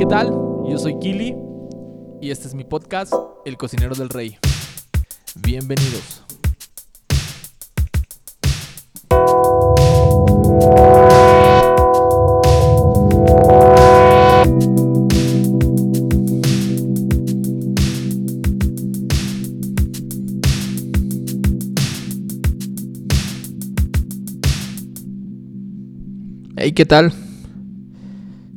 ¿qué tal? Yo soy Kili y este es mi podcast, El Cocinero del Rey. Bienvenidos. Hey, ¿qué tal?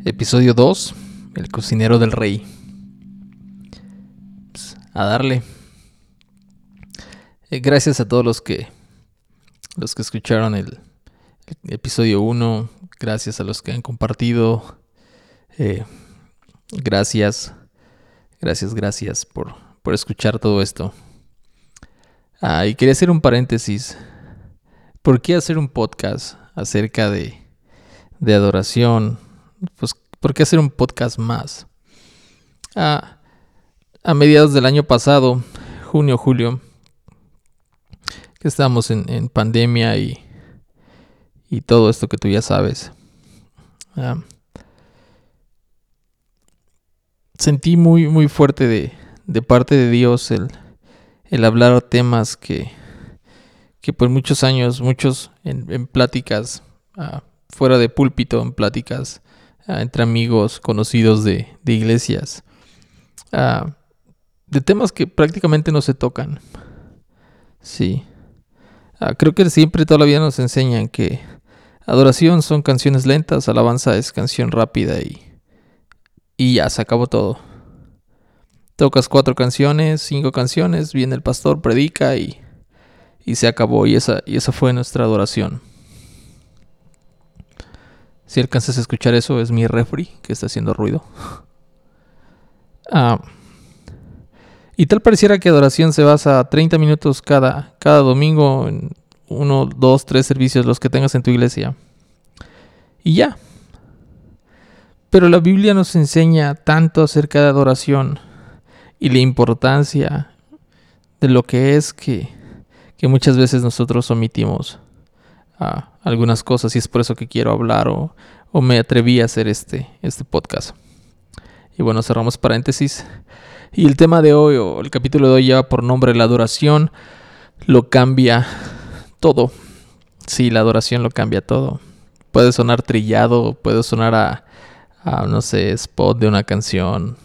Episodio 2, El cocinero del rey. A darle. Eh, gracias a todos los que los que escucharon el, el episodio 1, gracias a los que han compartido. Eh, gracias, gracias, gracias por, por escuchar todo esto. Ah, y quería hacer un paréntesis. ¿Por qué hacer un podcast acerca de, de adoración? Pues, ¿por qué hacer un podcast más? Ah, a mediados del año pasado, junio, julio, que estábamos en, en pandemia y, y, todo esto que tú ya sabes. Sentí muy, muy fuerte de, de parte de Dios el, el hablar temas que, que por muchos años, muchos en, pláticas, fuera de púlpito, en pláticas uh, entre amigos, conocidos de, de iglesias, uh, de temas que prácticamente no se tocan. Sí. creo que siempre todavía nos enseñan que adoración son canciones lentas, alabanza es canción rápida y, y ya se acabó todo. Tocas cuatro canciones, cinco canciones, viene el pastor, predica y, y se acabó. Y esa, y esa fue nuestra adoración. Si alcanzas a escuchar eso, es mi refri que está haciendo ruido. Ah, y tal pareciera que adoración se basa a 30 minutos cada, cada domingo en uno, dos, tres servicios, los que tengas en tu iglesia. Y ya. Pero la Biblia nos enseña tanto acerca de adoración y la importancia de lo que es que, que muchas veces nosotros omitimos uh, algunas cosas y es por eso que quiero hablar o, me atreví a hacer este, este podcast. Y bueno, cerramos paréntesis. Y el tema de hoy, o el capítulo de hoy, lleva por nombre La adoración lo cambia todo. Sí, la adoración lo cambia todo. Puede sonar trillado, puede sonar a, a no sé, spot de una canción,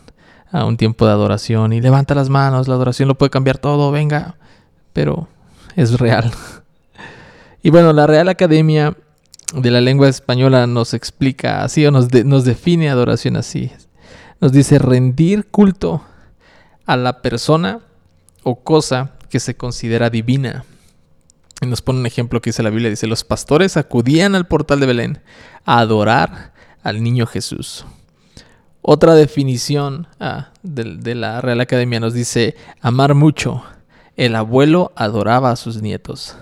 a un tiempo de adoración y levanta las manos, la adoración lo puede cambiar todo, venga, pero es real. Y bueno, la Real Academia de la Lengua Española nos explica así o nos, nos define adoración así. Nos dice rendir culto a la persona o cosa que se considera divina. Y nos pone un ejemplo que dice la Biblia, dice, los pastores acudían al portal de Belén a adorar al niño Jesús. Otra definición ah, de, la Real Academia nos dice amar mucho. El abuelo adoraba a sus nietos.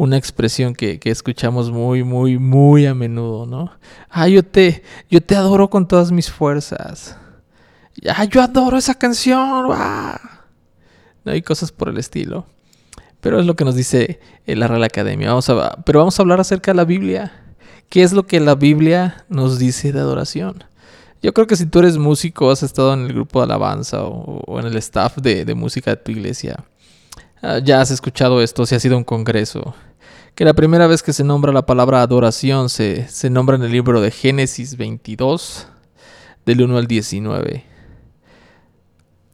Una expresión que, que, escuchamos muy, muy, muy a menudo, ¿no? Ah, yo te, yo te adoro con todas mis fuerzas. Ah, yo adoro esa canción. ¡Ah! No hay cosas por el estilo. Pero es lo que nos dice la Real Academia. Vamos a, pero vamos a hablar acerca de la Biblia. ¿Qué es lo que la Biblia nos dice de adoración? Yo creo que si tú eres músico, has estado en el grupo de alabanza o, en el staff de, de, música de tu iglesia, uh, ya has escuchado esto, si ha sido un congreso, que la primera vez que se nombra la palabra adoración se, se nombra en el libro de Génesis 22, del 1 al 19.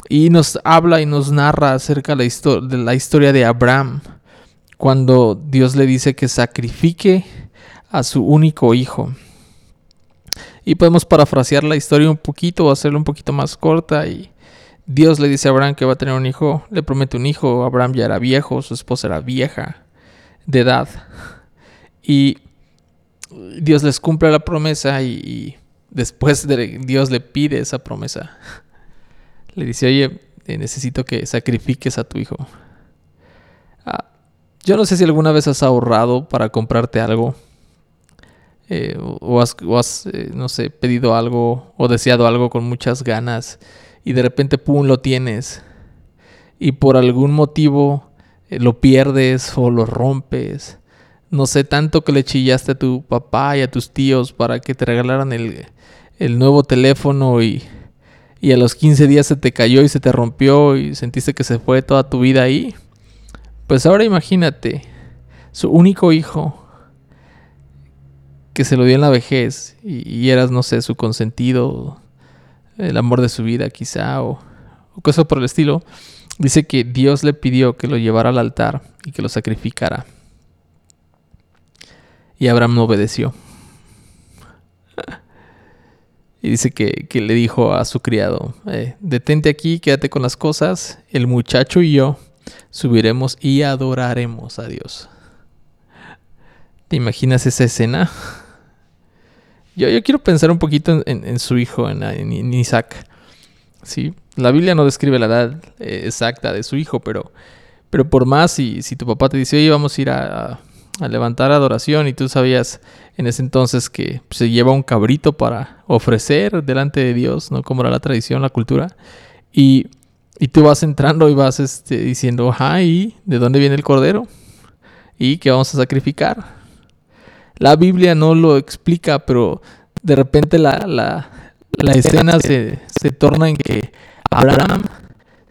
Y nos habla y nos narra acerca de la, de la historia de Abraham, cuando Dios le dice que sacrifique a su único hijo. Y podemos parafrasear la historia un poquito o hacerla un poquito más corta. Y Dios le dice a Abraham que va a tener un hijo, le promete un hijo. Abraham ya era viejo, su esposa era vieja de edad. Y Dios les cumple la promesa y, después de Dios le pide esa promesa. Le dice, oye, necesito que sacrifiques a tu hijo. Ah, yo no sé si alguna vez has ahorrado para comprarte algo eh, o has, eh, no sé, pedido algo o deseado algo con muchas ganas y de repente, ¡pum!, lo tienes. Y por algún motivo eh, lo pierdes o lo rompes. No sé, tanto que le chillaste a tu papá y a tus tíos para que te regalaran el, el nuevo teléfono y, y a los 15 días se te cayó y se te rompió y sentiste que se fue toda tu vida ahí. Pues ahora imagínate, su único hijo que se lo dio en la vejez y, eras, no sé, su consentido, el amor de su vida quizá o, o cosas por el estilo, dice que Dios le pidió que lo llevara al altar y que lo sacrificara. Y Abraham no obedeció. Y dice que, le dijo a su criado, eh, detente aquí, quédate con las cosas, el muchacho y yo subiremos y adoraremos a Dios. ¿Te imaginas esa escena? Yo, yo quiero pensar un poquito en, su hijo, en, Isaac. ¿sí? La Biblia no describe la edad eh, exacta de su hijo, pero, pero por más, si, si tu papá te dice, oye, vamos a ir a levantar adoración y tú sabías en ese entonces que se lleva un cabrito para ofrecer delante de Dios, ¿no? Como era la tradición, la cultura. Y, y tú vas entrando y vas este, diciendo, ay, ¿de dónde viene el cordero? ¿Y qué vamos a sacrificar? La Biblia no lo explica, pero de repente la, la, la escena se, se torna en que Abraham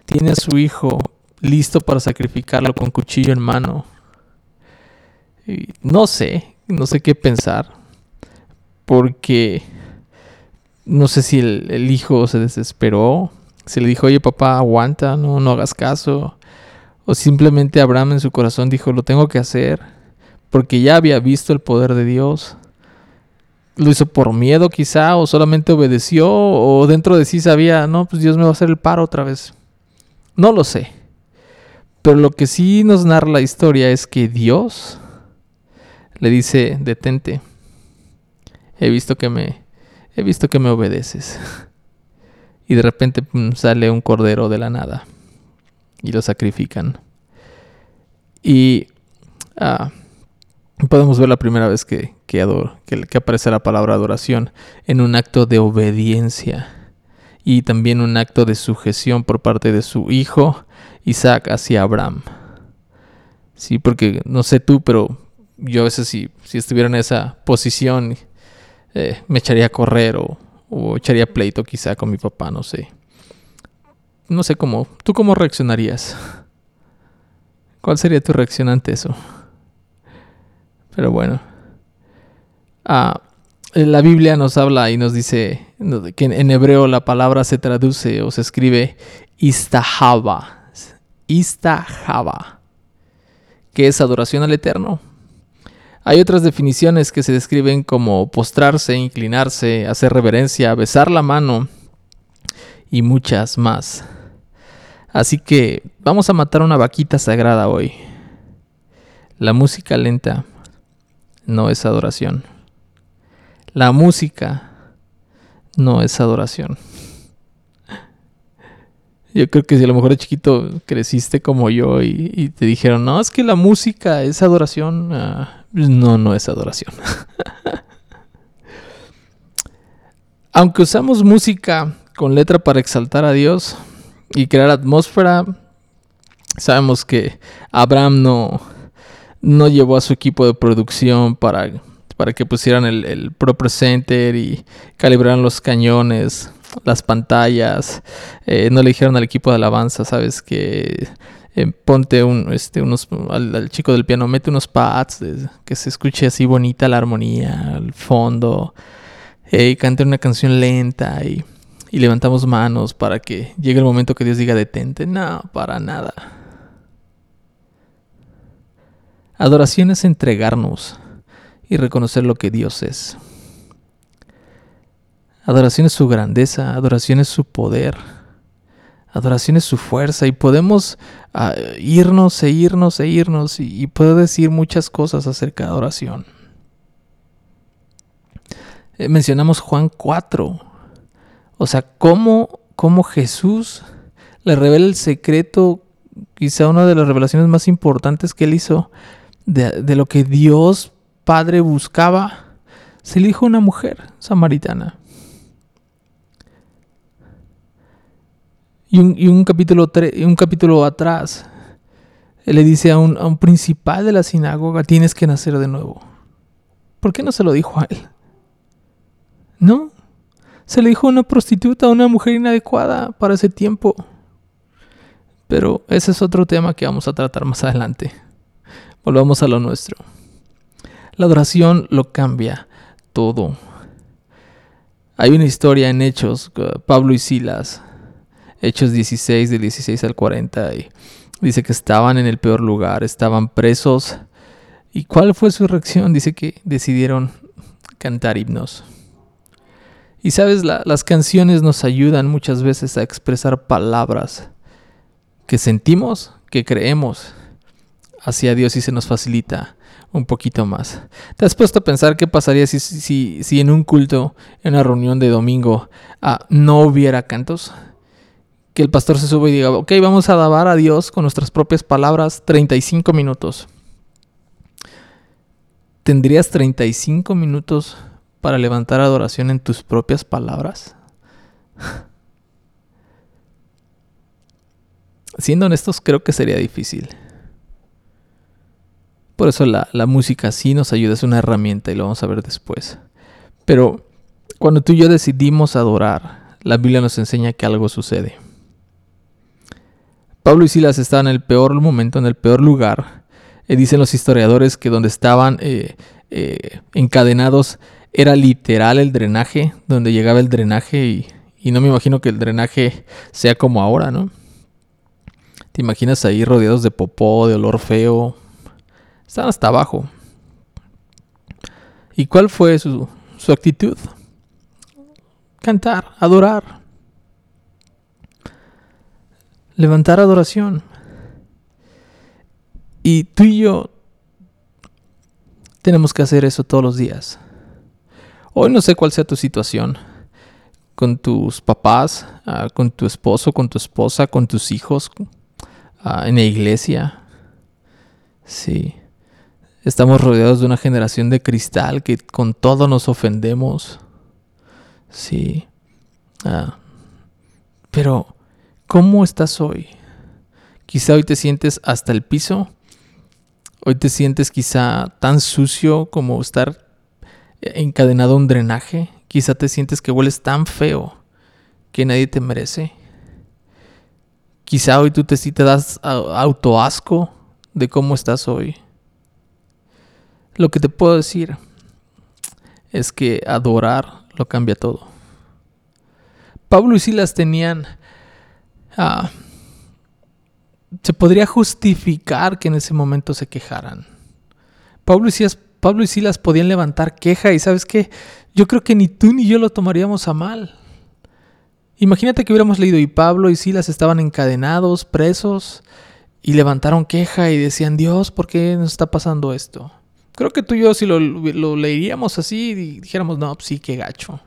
tiene a su hijo listo para sacrificarlo con cuchillo en mano no sé, no sé qué pensar. Porque no sé si el, hijo se desesperó. Se le dijo, oye papá, aguanta, no, no hagas caso. O simplemente Abraham en su corazón dijo, lo tengo que hacer. Porque ya había visto el poder de Dios. Lo hizo por miedo quizá, o solamente obedeció, o dentro de sí sabía, no, pues Dios me va a hacer el paro otra vez. No lo sé. Pero lo que sí nos narra la historia es que Dios le dice, detente. He visto que me, he visto que me obedeces. y de repente sale un cordero de la nada y lo sacrifican. Y ah, podemos ver la primera vez que, que, que, aparece la palabra adoración en un acto de obediencia y también un acto de sujeción por parte de su hijo Isaac hacia Abraham. Sí, porque no sé tú, pero yo a veces si, si estuviera en esa posición eh, me echaría a correr o, o, echaría pleito quizá con mi papá, no sé. No sé cómo. ¿Tú cómo reaccionarías? ¿Cuál sería tu reacción ante eso? Pero bueno. Ah, la Biblia nos habla y nos dice que en hebreo la palabra se traduce o se escribe istahaba. Istahaba. Que es adoración al Eterno hay otras definiciones que se describen como postrarse, inclinarse, hacer reverencia, besar la mano y muchas más. Así que vamos a matar una vaquita sagrada hoy. La música lenta no es adoración. La música no es adoración. Yo creo que si a lo mejor de chiquito creciste como yo y, te dijeron, no, es que la música es adoración, ah, no, no es adoración. Aunque usamos música con letra para exaltar a Dios y crear atmósfera, sabemos que Abraham no, no llevó a su equipo de producción para, para que pusieran el, el Pro Presenter y calibraran los cañones, las pantallas. Eh, no le dijeron al equipo de alabanza, sabes que eh, ponte un, este, unos, al, chico del piano, mete unos pads, que se escuche así bonita la armonía, el fondo, eh, y cante una canción lenta y, y levantamos manos para que llegue el momento que Dios diga detente. No, para nada. Adoración es entregarnos y reconocer lo que Dios es. Adoración es su grandeza, adoración es su poder. Adoración es su fuerza y podemos ah, irnos e irnos e irnos y, puedo decir muchas cosas acerca de adoración. Eh, mencionamos Juan 4. O sea, cómo, cómo Jesús le revela el secreto, quizá una de las revelaciones más importantes que él hizo de, de lo que Dios Padre buscaba. Se le dijo una mujer samaritana. Y un, capítulo, un capítulo atrás, le dice a un, a un principal de la sinagoga, tienes que nacer de nuevo. ¿Por qué no se lo dijo a él? No, Se le dijo una prostituta, una mujer inadecuada para ese tiempo. Pero ese es otro tema que vamos a tratar más adelante. Volvamos a lo nuestro. La adoración lo cambia todo. Hay una historia en Hechos, Pablo y Silas, Hechos 16, del 16 al 40, y dice que estaban en el peor lugar, estaban presos. ¿Y cuál fue su reacción? Dice que decidieron cantar himnos. Y sabes, las canciones nos ayudan muchas veces a expresar palabras que sentimos, que creemos hacia Dios y se nos facilita un poquito más. ¿Te has puesto a pensar qué pasaría si, si, si en un culto, en una reunión de domingo, ah, no hubiera cantos? Que el pastor se sube y diga, ok, vamos a alabar a Dios con nuestras propias palabras 35 minutos. ¿Tendrías 35 minutos para levantar adoración en tus propias palabras? Siendo honestos, creo que sería difícil. Por eso la, música sí nos ayuda, es una herramienta y lo vamos a ver después. Pero cuando tú y yo decidimos adorar, la Biblia nos enseña que algo sucede. Pablo y Silas estaban en el peor momento, en el peor lugar. Eh, dicen los historiadores que donde estaban eh, eh, encadenados era literal el drenaje, donde llegaba el drenaje y, y no me imagino que el drenaje sea como ahora, ¿no? Te imaginas ahí rodeados de popó, de olor feo. Están hasta abajo. ¿Y cuál fue su, su actitud? Cantar, adorar. Levantar adoración. Y tú y yo tenemos que hacer eso todos los días. Hoy no sé cuál sea tu situación con tus papás, ah, con tu esposo, con tu esposa, con tus hijos, ah, en la iglesia. Sí. Estamos rodeados de una generación de cristal que con todo nos ofendemos. Sí. Ah. Pero, ¿cómo estás hoy? Quizá hoy te sientes hasta el piso. Hoy te sientes quizá tan sucio como estar encadenado a un drenaje. Quizá te sientes que hueles tan feo que nadie te merece. Quizá hoy tú te, sí te das autoasco de cómo estás hoy. Lo que te puedo decir es que adorar lo cambia todo. Pablo y Silas tenían... Ah, se podría justificar que en ese momento se quejaran. Pablo y Silas Pablo y Silas podían levantar queja y sabes qué, yo creo que ni tú ni yo lo tomaríamos a mal. Imagínate que hubiéramos leído y Pablo y Silas estaban encadenados, presos, y levantaron queja y decían, Dios, ¿por qué nos está pasando esto? Creo que tú y yo si lo, leeríamos así dijéramos, no, pues sí, qué gacho.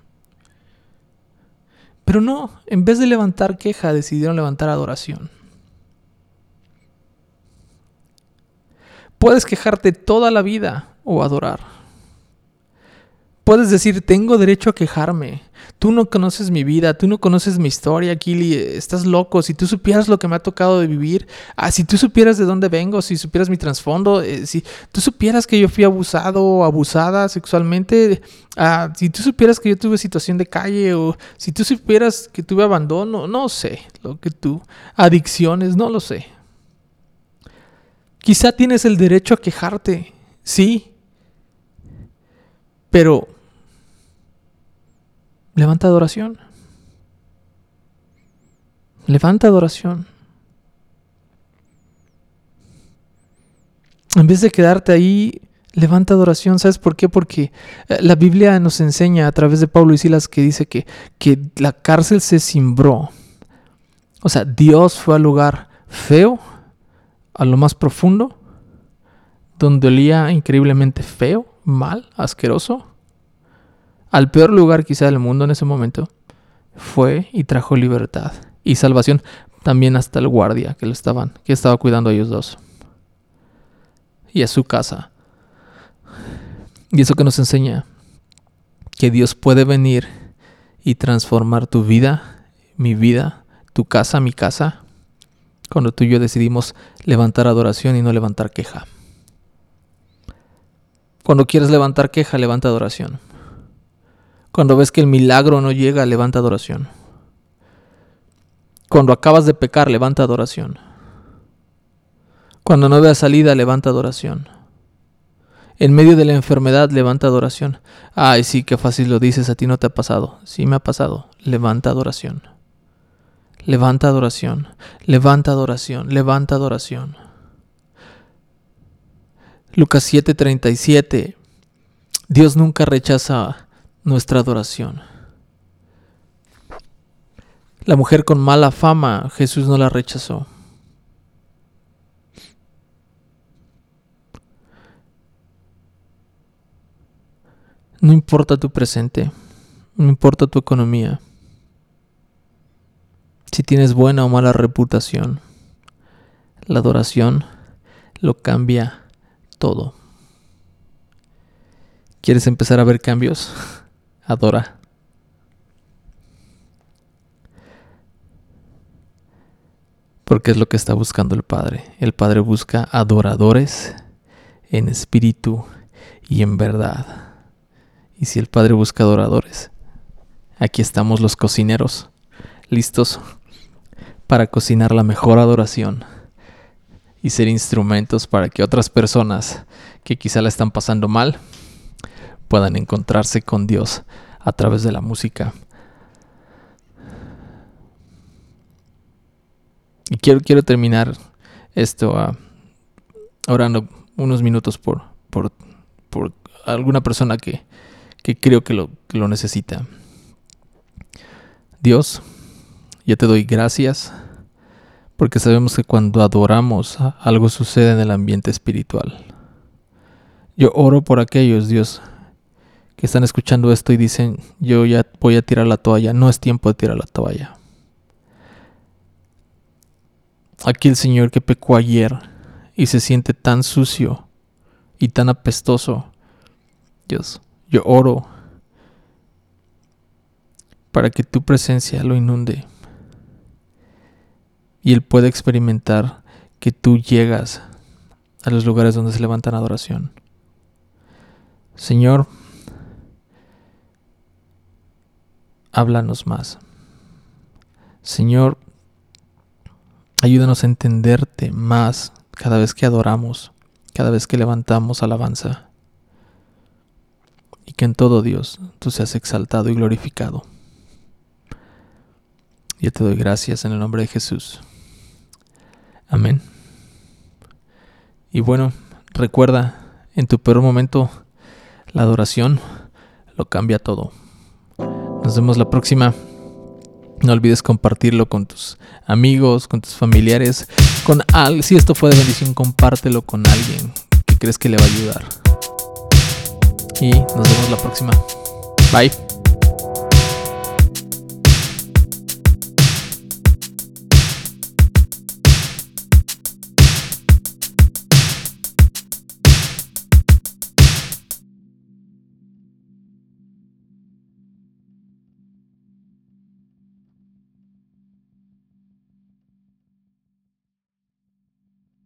Pero no, en vez de levantar queja, decidieron levantar adoración. Puedes quejarte toda la vida o adorar. Puedes decir, tengo derecho a quejarme. Tú no conoces mi vida, tú no conoces mi historia, Kili, estás loco. Si tú supieras lo que me ha tocado de vivir, ah, si tú supieras de dónde vengo, si supieras mi trasfondo, eh, si tú supieras que yo fui abusado o abusada sexualmente, ah, si tú supieras que yo tuve situación de calle o si tú supieras que tuve abandono, no sé, lo que tú, adicciones, no lo sé. Quizá tienes el derecho a quejarte, sí, pero levanta adoración. Levanta adoración. En vez de quedarte ahí, levanta adoración. ¿Sabes por qué? Porque eh, la Biblia nos enseña a través de Pablo y Silas que dice que, que la cárcel se cimbró. O sea, Dios fue al lugar feo, a lo más profundo, donde olía increíblemente feo, mal, asqueroso, al peor lugar quizá del mundo en ese momento, fue y trajo libertad y salvación también hasta el guardia que lo estaban, que estaba cuidando a ellos dos y a su casa. Y eso que nos enseña que Dios puede venir y transformar tu vida, mi vida, tu casa, mi casa, cuando tú y yo decidimos levantar adoración y no levantar queja. Cuando quieres levantar queja, levanta adoración. Cuando ves que el milagro no llega, levanta adoración. Cuando acabas de pecar, levanta adoración. Cuando no veas salida, levanta adoración. En medio de la enfermedad, levanta adoración. Ay, sí, qué fácil lo dices, a ti no te ha pasado. Sí me ha pasado. Levanta adoración. Levanta adoración. Levanta adoración. Levanta adoración. Lucas 7:37. Dios nunca rechaza nuestra adoración. La mujer con mala fama, Jesús no la rechazó. No importa tu presente, no importa tu economía, si tienes buena o mala reputación, la adoración lo cambia todo. ¿Quieres empezar a ver cambios? Adora. Porque es lo que está buscando el Padre. El Padre busca adoradores en espíritu y en verdad. Y si el Padre busca adoradores, aquí estamos los cocineros, listos para cocinar la mejor adoración y ser instrumentos para que otras personas que quizá la están pasando mal puedan encontrarse con Dios a través de la música Y quiero, quiero terminar esto uh, orando unos minutos por, por, por alguna persona que, que creo que lo, que lo necesita. Dios, yo te doy gracias porque sabemos que cuando adoramos algo sucede en el ambiente espiritual. Yo oro por aquellos, Dios, que están escuchando esto y dicen, yo ya voy a tirar la toalla, no es tiempo de tirar la toalla aquel señor que pecó ayer y se siente tan sucio y tan apestoso. Dios, yo oro para que tu presencia lo inunde y él pueda experimentar que tú llegas a los lugares donde se levantan adoración. Señor, háblanos más. Señor, Ayúdanos a entenderte más cada vez que adoramos, cada vez que levantamos alabanza. Y que en todo Dios tú seas exaltado y glorificado. Yo te doy gracias en el nombre de Jesús. Amén. Y bueno, recuerda, en tu peor momento, la adoración lo cambia todo. Nos vemos la próxima. No olvides compartirlo con tus amigos, con tus familiares, con alguien. Si esto fue de bendición, compártelo con alguien que crees que le va a ayudar. Y nos vemos la próxima. Bye.